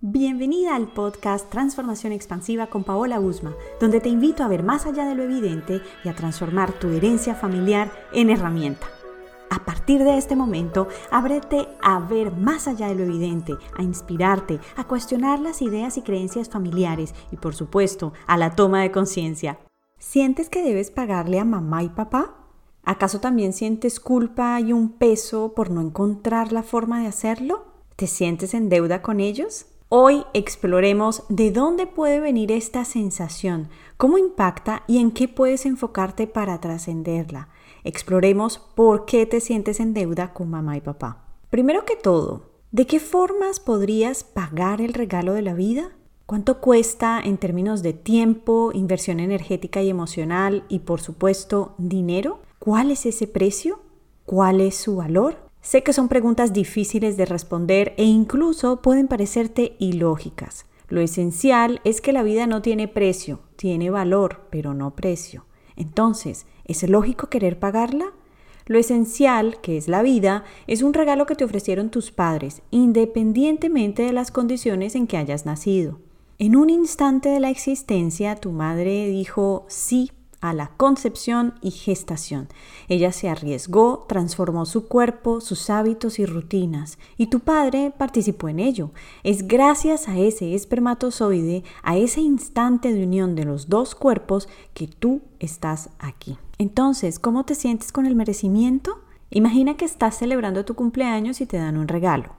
Bienvenida al podcast Transformación Expansiva con Paola Usma, donde te invito a ver más allá de lo evidente y a transformar tu herencia familiar en herramienta. A partir de este momento, ábrete a ver más allá de lo evidente, a inspirarte, a cuestionar las ideas y creencias familiares y, por supuesto, a la toma de conciencia. ¿Sientes que debes pagarle a mamá y papá? ¿Acaso también sientes culpa y un peso por no encontrar la forma de hacerlo? ¿Te sientes en deuda con ellos? Hoy exploremos de dónde puede venir esta sensación, cómo impacta y en qué puedes enfocarte para trascenderla. Exploremos por qué te sientes en deuda con mamá y papá. Primero que todo, ¿de qué formas podrías pagar el regalo de la vida? ¿Cuánto cuesta en términos de tiempo, inversión energética y emocional y por supuesto dinero? ¿Cuál es ese precio? ¿Cuál es su valor? Sé que son preguntas difíciles de responder e incluso pueden parecerte ilógicas. Lo esencial es que la vida no tiene precio, tiene valor, pero no precio. Entonces, ¿es lógico querer pagarla? Lo esencial, que es la vida, es un regalo que te ofrecieron tus padres, independientemente de las condiciones en que hayas nacido. En un instante de la existencia, tu madre dijo sí a la concepción y gestación. Ella se arriesgó, transformó su cuerpo, sus hábitos y rutinas, y tu padre participó en ello. Es gracias a ese espermatozoide, a ese instante de unión de los dos cuerpos, que tú estás aquí. Entonces, ¿cómo te sientes con el merecimiento? Imagina que estás celebrando tu cumpleaños y te dan un regalo.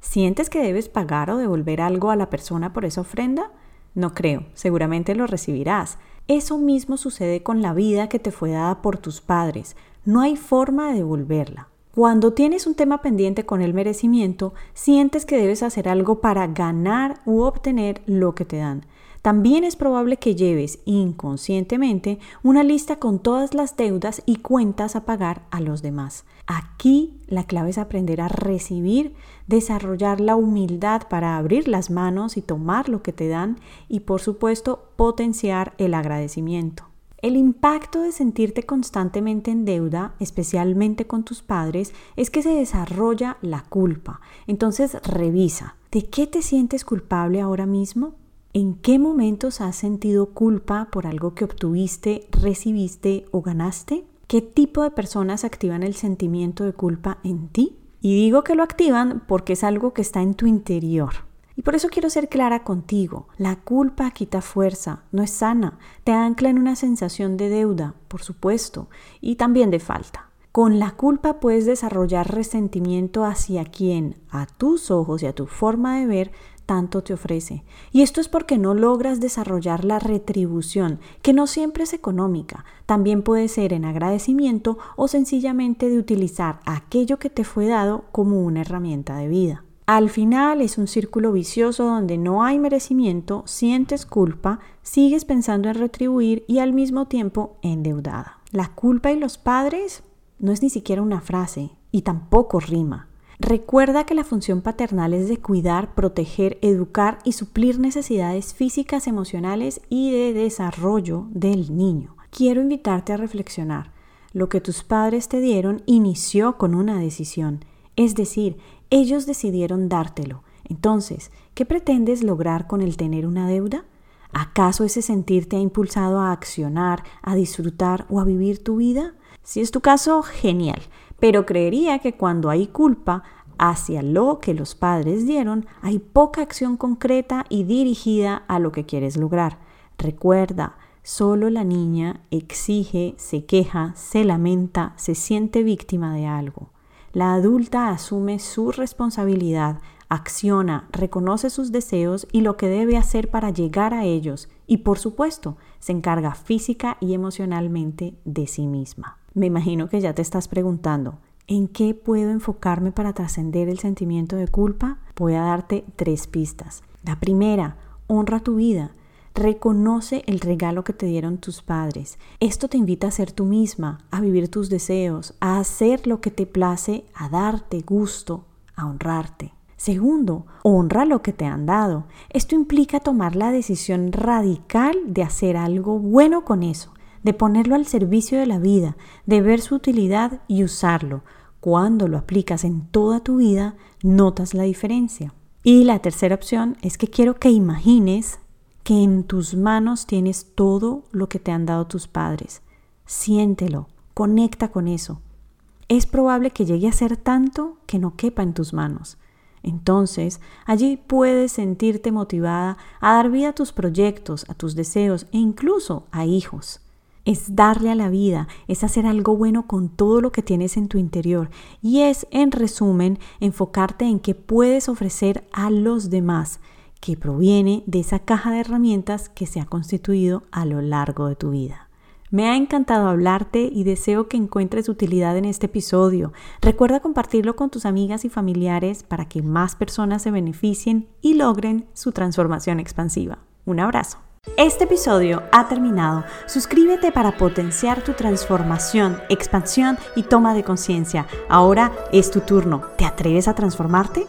¿Sientes que debes pagar o devolver algo a la persona por esa ofrenda? No creo, seguramente lo recibirás. Eso mismo sucede con la vida que te fue dada por tus padres. No hay forma de devolverla. Cuando tienes un tema pendiente con el merecimiento, sientes que debes hacer algo para ganar u obtener lo que te dan. También es probable que lleves inconscientemente una lista con todas las deudas y cuentas a pagar a los demás. Aquí la clave es aprender a recibir, desarrollar la humildad para abrir las manos y tomar lo que te dan y por supuesto potenciar el agradecimiento. El impacto de sentirte constantemente en deuda, especialmente con tus padres, es que se desarrolla la culpa. Entonces revisa, ¿de qué te sientes culpable ahora mismo? ¿En qué momentos has sentido culpa por algo que obtuviste, recibiste o ganaste? ¿Qué tipo de personas activan el sentimiento de culpa en ti? Y digo que lo activan porque es algo que está en tu interior. Y por eso quiero ser clara contigo. La culpa quita fuerza, no es sana, te ancla en una sensación de deuda, por supuesto, y también de falta. Con la culpa puedes desarrollar resentimiento hacia quien, a tus ojos y a tu forma de ver, tanto te ofrece. Y esto es porque no logras desarrollar la retribución, que no siempre es económica, también puede ser en agradecimiento o sencillamente de utilizar aquello que te fue dado como una herramienta de vida. Al final es un círculo vicioso donde no hay merecimiento, sientes culpa, sigues pensando en retribuir y al mismo tiempo endeudada. La culpa y los padres no es ni siquiera una frase y tampoco rima. Recuerda que la función paternal es de cuidar, proteger, educar y suplir necesidades físicas, emocionales y de desarrollo del niño. Quiero invitarte a reflexionar. Lo que tus padres te dieron inició con una decisión, es decir, ellos decidieron dártelo. Entonces, ¿qué pretendes lograr con el tener una deuda? ¿Acaso ese sentir te ha impulsado a accionar, a disfrutar o a vivir tu vida? Si es tu caso, genial pero creería que cuando hay culpa hacia lo que los padres dieron, hay poca acción concreta y dirigida a lo que quieres lograr. Recuerda, solo la niña exige, se queja, se lamenta, se siente víctima de algo. La adulta asume su responsabilidad, acciona, reconoce sus deseos y lo que debe hacer para llegar a ellos y por supuesto se encarga física y emocionalmente de sí misma. Me imagino que ya te estás preguntando, ¿en qué puedo enfocarme para trascender el sentimiento de culpa? Voy a darte tres pistas. La primera, honra tu vida. Reconoce el regalo que te dieron tus padres. Esto te invita a ser tú misma, a vivir tus deseos, a hacer lo que te place, a darte gusto, a honrarte. Segundo, honra lo que te han dado. Esto implica tomar la decisión radical de hacer algo bueno con eso de ponerlo al servicio de la vida, de ver su utilidad y usarlo. Cuando lo aplicas en toda tu vida, notas la diferencia. Y la tercera opción es que quiero que imagines que en tus manos tienes todo lo que te han dado tus padres. Siéntelo, conecta con eso. Es probable que llegue a ser tanto que no quepa en tus manos. Entonces, allí puedes sentirte motivada a dar vida a tus proyectos, a tus deseos e incluso a hijos. Es darle a la vida, es hacer algo bueno con todo lo que tienes en tu interior y es, en resumen, enfocarte en qué puedes ofrecer a los demás, que proviene de esa caja de herramientas que se ha constituido a lo largo de tu vida. Me ha encantado hablarte y deseo que encuentres utilidad en este episodio. Recuerda compartirlo con tus amigas y familiares para que más personas se beneficien y logren su transformación expansiva. Un abrazo. Este episodio ha terminado. Suscríbete para potenciar tu transformación, expansión y toma de conciencia. Ahora es tu turno. ¿Te atreves a transformarte?